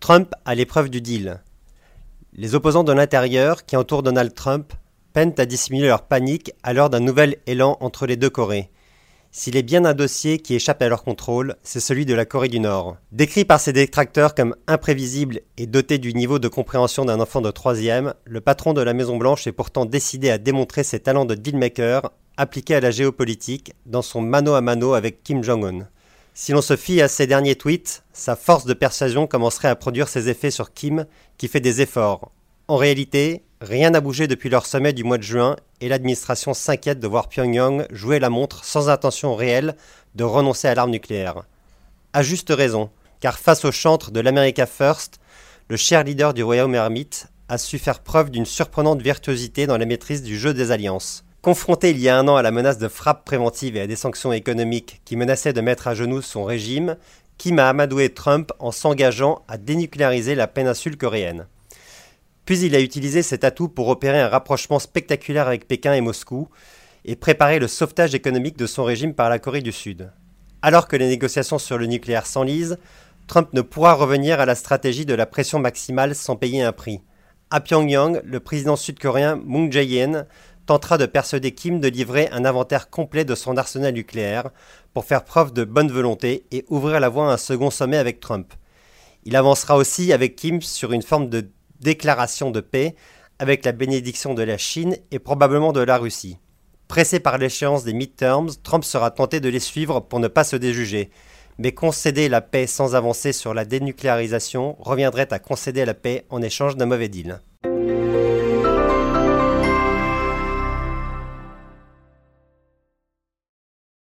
Trump à l'épreuve du deal. Les opposants de l'intérieur qui entourent Donald Trump peinent à dissimuler leur panique à l'heure d'un nouvel élan entre les deux Corées. S'il est bien un dossier qui échappe à leur contrôle, c'est celui de la Corée du Nord. Décrit par ses détracteurs comme imprévisible et doté du niveau de compréhension d'un enfant de troisième, le patron de la Maison-Blanche est pourtant décidé à démontrer ses talents de dealmaker appliqués à la géopolitique dans son mano à mano avec Kim Jong-un. Si l'on se fie à ses derniers tweets, sa force de persuasion commencerait à produire ses effets sur Kim, qui fait des efforts. En réalité, rien n'a bougé depuis leur sommet du mois de juin et l'administration s'inquiète de voir Pyongyang jouer la montre sans intention réelle de renoncer à l'arme nucléaire. À juste raison, car face au chantre de l'America First, le cher leader du royaume ermite a su faire preuve d'une surprenante virtuosité dans la maîtrise du jeu des alliances. Confronté il y a un an à la menace de frappe préventive et à des sanctions économiques qui menaçaient de mettre à genoux son régime, Kim a amadoué Trump en s'engageant à dénucléariser la péninsule coréenne. Puis il a utilisé cet atout pour opérer un rapprochement spectaculaire avec Pékin et Moscou et préparer le sauvetage économique de son régime par la Corée du Sud. Alors que les négociations sur le nucléaire s'enlisent, Trump ne pourra revenir à la stratégie de la pression maximale sans payer un prix. À Pyongyang, le président sud-coréen Moon Jae-in tentera de persuader Kim de livrer un inventaire complet de son arsenal nucléaire pour faire preuve de bonne volonté et ouvrir la voie à un second sommet avec Trump. Il avancera aussi avec Kim sur une forme de déclaration de paix avec la bénédiction de la Chine et probablement de la Russie. Pressé par l'échéance des midterms, Trump sera tenté de les suivre pour ne pas se déjuger. Mais concéder la paix sans avancer sur la dénucléarisation reviendrait à concéder la paix en échange d'un mauvais deal.